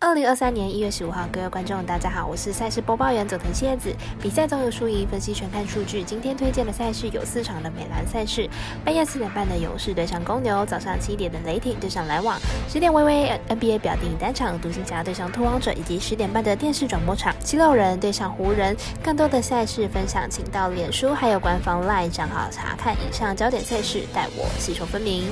二零二三年一月十五号，各位观众，大家好，我是赛事播报员佐藤蝎子。比赛总有输赢，分析全看数据。今天推荐的赛事有四场的美篮赛事：半夜四点半的勇士对上公牛，早上七点的雷霆对上篮网，十点微微 NBA 表定单场独行侠对上拓荒者，以及十点半的电视转播场七六人对上湖人。更多的赛事分享，请到脸书还有官方 LINE 账号查看以上焦点赛事，待我细说分明。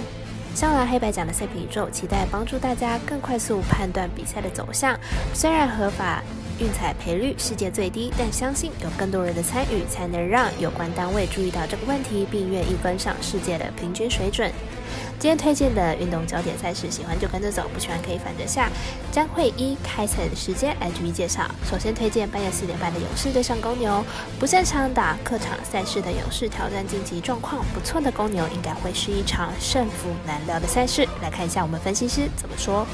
上来黑白奖的赛品宇宙，期待帮助大家更快速判断比赛的走向。虽然合法运彩赔率世界最低，但相信有更多人的参与，才能让有关单位注意到这个问题，并愿意跟上世界的平均水准。今天推荐的运动焦点赛事，喜欢就跟着走，不喜欢可以反着下。将会依开赛的时间来逐一介绍。首先推荐半夜四点半的勇士对上公牛。不擅长打客场赛事的勇士挑战晋级状况不错的公牛，应该会是一场胜负难料的赛事。来看一下我们分析师怎么说。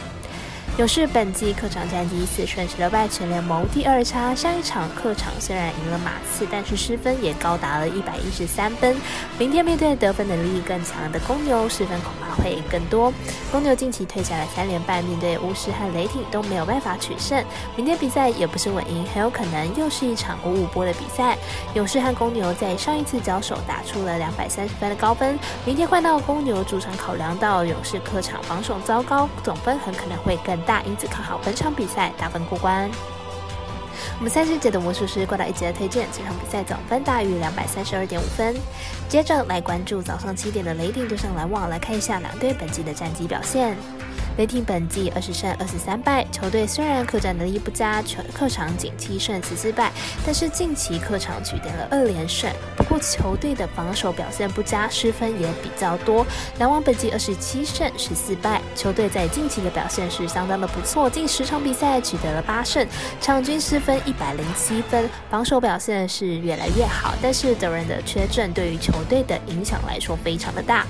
勇士本季客场战绩四胜十六败，全联盟第二差。上一场客场虽然赢了马刺，但是失分也高达了一百一十三分。明天面对得分能力更强的公牛，失分恐怕会更多。公牛近期退下了三连败，面对巫师和雷霆都没有办法取胜。明天比赛也不是稳赢，很有可能又是一场五五波的比赛。勇士和公牛在上一次交手打出了两百三十分的高分，明天换到公牛主场，考量到勇士客场防守糟糕，总分很可能会更。大因子看好本场比赛打分过关。我们三十节的魔术师过到一节的推荐，这场比赛总分大于两百三十二点五分。接着来关注早上七点的雷霆对上篮网，来看一下两队本季的战绩表现。雷霆本季二十胜二十三败，球队虽然客战能力不佳，全客场仅七胜十四败，但是近期客场取得了二连胜。不过球队的防守表现不佳，失分也比较多。篮网本季二十七胜十四败，球队在近期的表现是相当的不错，近十场比赛取得了八胜，场均失分一百零七分，防守表现是越来越好。但是德人的缺阵对于球队的影响来说非常的大。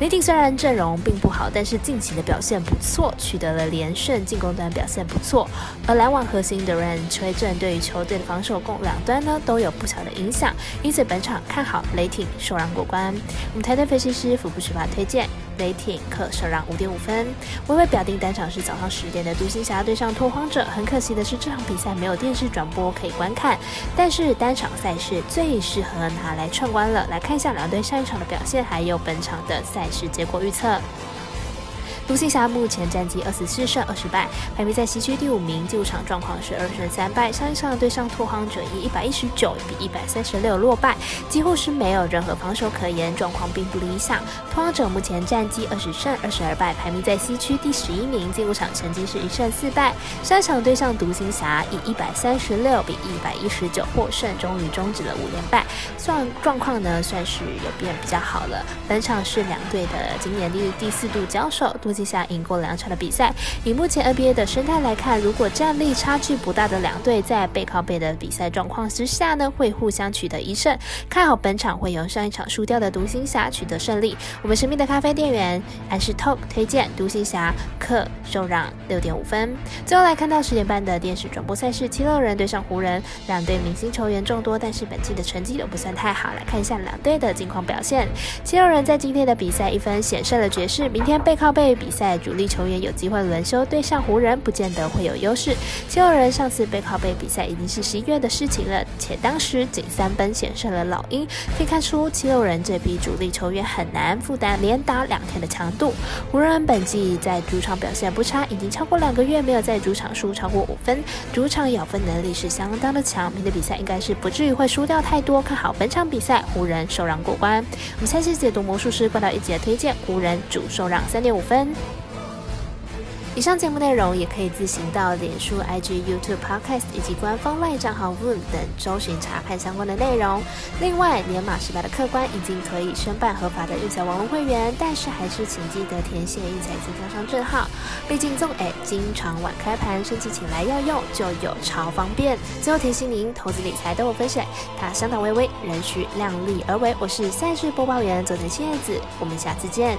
雷霆虽然阵容并不好，但是近期的表现不。错，取得了连胜，进攻端表现不错。而篮网核心的 Ren 吹阵对于球队的防守共两端呢都有不小的影响，因此本场看好雷霆受让过关。我们台队分析师福布学法推荐雷霆可受让五点五分。微微表定单场是早上十点的独行侠对上拓荒者，很可惜的是这场比赛没有电视转播可以观看，但是单场赛事最适合拿来串关了。来看一下两队上一场的表现，还有本场的赛事结果预测。独行侠目前战绩二十四胜二十败，排名在西区第五名。进入场状况是二胜三败，上一场对上拓荒者以一百一十九比一百三十六落败，几乎是没有任何防守可言，状况并不理想。拓荒者目前战绩二十胜二十二败，排名在西区第十一名。进入场成绩是一胜四败，上一场对上独行侠以一百三十六比一百一十九获胜，终于终止了五连败，算状况呢算是有变比较好了。本场是两队的今年第第四度交手，独。接下赢过两场的比赛，以目前 NBA 的生态来看，如果战力差距不大的两队在背靠背的比赛状况之下呢，会互相取得一胜。看好本场会由上一场输掉的独行侠取得胜利。我们神秘的咖啡店员安是 Talk 推荐独行侠客受让六点五分。最后来看到十点半的电视转播赛事，七六人对上湖人，两队明星球员众多，但是本季的成绩都不算太好。来看一下两队的近况表现。七六人在今天的比赛一分险胜了爵士，明天背靠背比。比赛主力球员有机会轮休，对上湖人不见得会有优势。七六人上次背靠背比赛已经是十一月的事情了，且当时仅三分险胜了老鹰，可以看出七六人这批主力球员很难负担连打两天的强度。湖人本季在主场表现不差，已经超过两个月没有在主场输超过五分，主场咬分能力是相当的强。明天比赛应该是不至于会输掉太多，看好本场比赛湖人受让过关。我们下期解读魔术师过到一节推荐湖人主受让三点五分。以上节目内容也可以自行到脸书、IG、YouTube、Podcast 以及官方外账号 Voom 等搜寻查看相关的内容。另外，年满十八的客官已经可以申办合法的运彩网络会员，但是还是请记得填写运彩经销商证号。毕竟纵 A 经常晚开盘，申请起来要用就有超方便。最后提醒您，投资理财都有风险，它相当微微，仍需量力而为。我是赛事播报员佐藤千叶子，我们下次见。